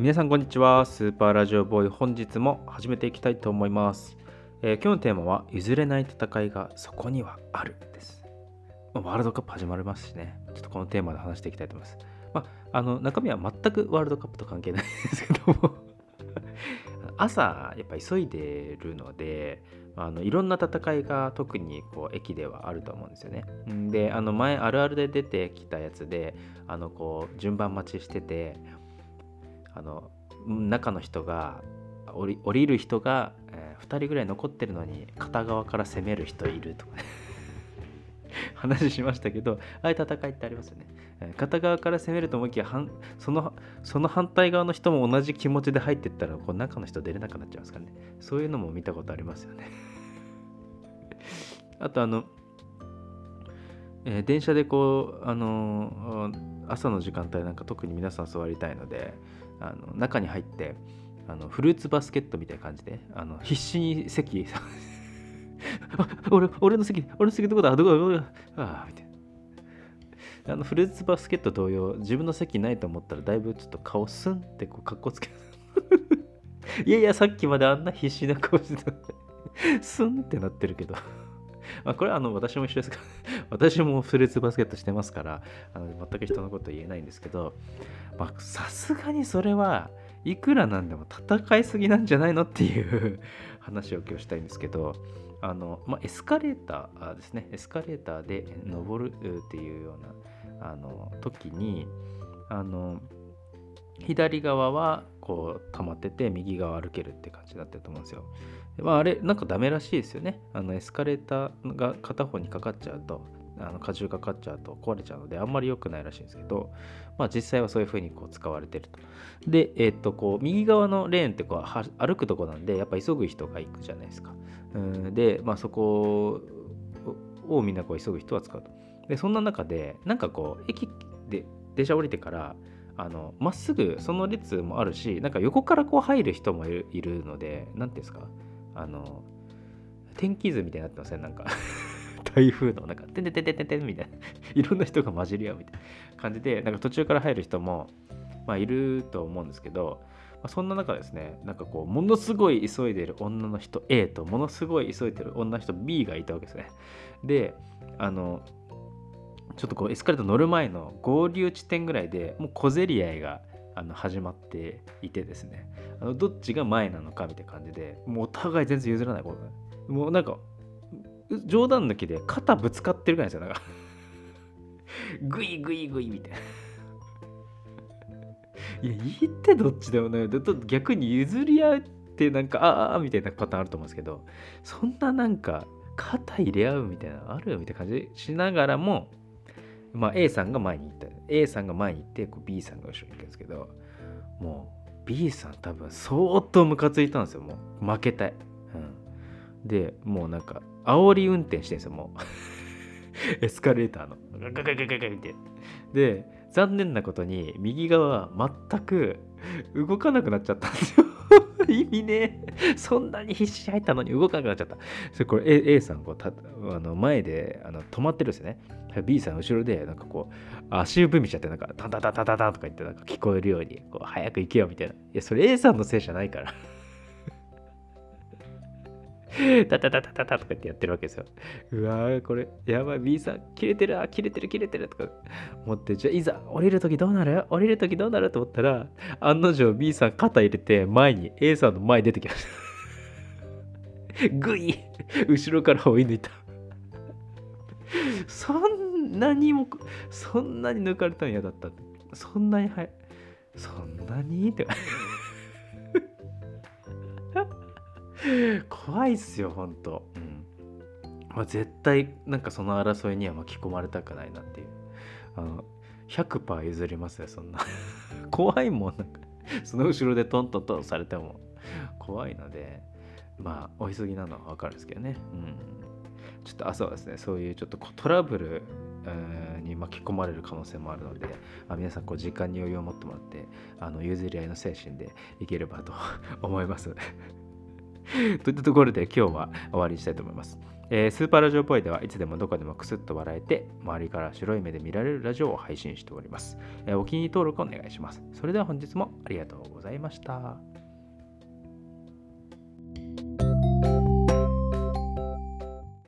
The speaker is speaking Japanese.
皆さんこんにちは。スーパーラジオボーイ本日も始めていきたいと思います、えー今日のテーマは譲れない戦いがそこにはあるです。ワールドカップ始まりますしね。ちょっとこのテーマで話していきたいと思います。まあの中身は全くワールドカップと関係ないんですけども。朝やっぱ急いでるのであのいろんな戦いが特にこう駅ではあると思うんですよね。であの前あるあるで出てきたやつであのこう順番待ちしててあの中の人が降り降りる人が、え2人ぐらい残ってるのに片側から攻める人いるとかね。話しましたけどああいう戦いってありますよね。えー片側から攻めると思いきやそのその反対側の人も同じ気持ちで入ってったらこう中の人出れなくなっちゃいますからね。そういうのも見たことありますよね。あとあの、えー電車でこうあのー朝の時間帯なんか特に皆さん座りたいのであの中に入ってあのフルーツバスケットみたいな感じであの必死に席あ 俺俺の席俺の席どこだどこだああみたいな。あのフルーツバスケット同様自分の席ないと思ったらだいぶちょっと顔スンってこうかっこつけ いやいやさっきまであんな必死な顔してた。スンってなってるけど。まこれはあの私も一緒です。か ら私もフルーツバスケットしてますからあの全く人のこと言えないんですけどさすがにそれはいくらなんでも戦いすぎなんじゃないのっていう 話を今日したいんですけどあの、まあ、エスカレーターですね。エスカレーターで登るっていうようなあの時にあの左側はこう溜まってて右側歩けるって感じになってると思うんですよ。まあ、あれなんかダメらしいですよね。あのエスカレーターが片方にかかっちゃうとあの荷重かかっちゃうと壊れちゃうのであんまり良くないらしいんですけど、まあ、実際はそういう風にこう使われてると。で、えっとこう右側のレーンってこうは歩くとこなんでやっぱ急ぐ人が行くじゃないですか。うんで、まあ、そこをみんなこう急ぐ人は使うと。でそんな中でなんかこう駅で電車降りてからあのまっすぐその列もあるしなんか横からこう入る人もいるので何ていうんですか？あの天気図みたいになってません？なんか 台風のなんか「てんてんてんてんてんてん」みたいな。いろんな人が混じり合うみたいな感じでなんか途中から入る人も、まあ、いると思うんですけど、まあ、そんな中ですねなんかこうものすごい急いでる女の人 A とものすごい急いでる女の人 B がいたわけですね。であのちょっとこうエスカレーター乗る前の合流地点ぐらいでもう小競り合いがあの始まっていてですね。あのどっちが前なのかみたいな感じでもうお互い全然譲らないこうもうなんか冗談抜きで肩ぶつかってるぐらいですよなんか。グイグイグイみたいな。いやいいってどっちでもねだと逆に譲り合ってなんかああみたいなパターンあると思うんですけどそんななんか肩入れ合うみたいなのあるよみたいな感じしながらもまあ A さんが前に行った。A さんが前に行ってこう B さんが後ろに行くんですけどもう B さん多分相当ムカついたんですよ。もう負けたい、うん、でもうなんか煽り運転してるんですよもう。エスカレーターの。ガガガガガガってで残念なことに右側は全く動かなくなっちゃったんですよ意味ねえ。そんなに必死に入ったのに動かなくなっちゃった。それこれ A, A さんこうたあの前であの止まってるんですよね。B さん後ろでなんかこう足踏みしちゃってなんかタンタンタンタンタンタンとか言ってなんか聞こえるようにこう早く行けよみたいな。いやそれ A さんのせいじゃないから。タタタタタタとか言ってやってるわけですよ。うわーこれやばい B さん切れてるあ切れてる切れてるとか思ってじゃあいざ降りるときどうなる？降りるときどうなる？と思ったら案の定 B さん肩入れて前に A さんの前に出てきました。グイ後ろから追い抜いた。そんなにもそんなに抜かれたの嫌だったそんなにはいそんなに？って 怖いっすよほんと、まあ、絶対なんかその争いには巻き込まれたくないなっていう。あの100%譲りますよそんな。怖いもんなんか。その後ろでトントントンされても。怖いのでまあお急ぎなのは分かるんですけどね。うん。ちょっと朝はですねそういうちょっとトラブルに巻き込まれる可能性もあるのであ皆さんこう時間に余裕を持ってもらってあの譲り合いの精神でいければと思いますといったところで今日は終わりにしたいと思います。えー、スーパーラジオっぽいではいつでもどこでもクスッと笑えて、周りから白い目で見られるラジオを配信しております。えー、お気に入り登録お願いします。それでは本日もありがとうございました。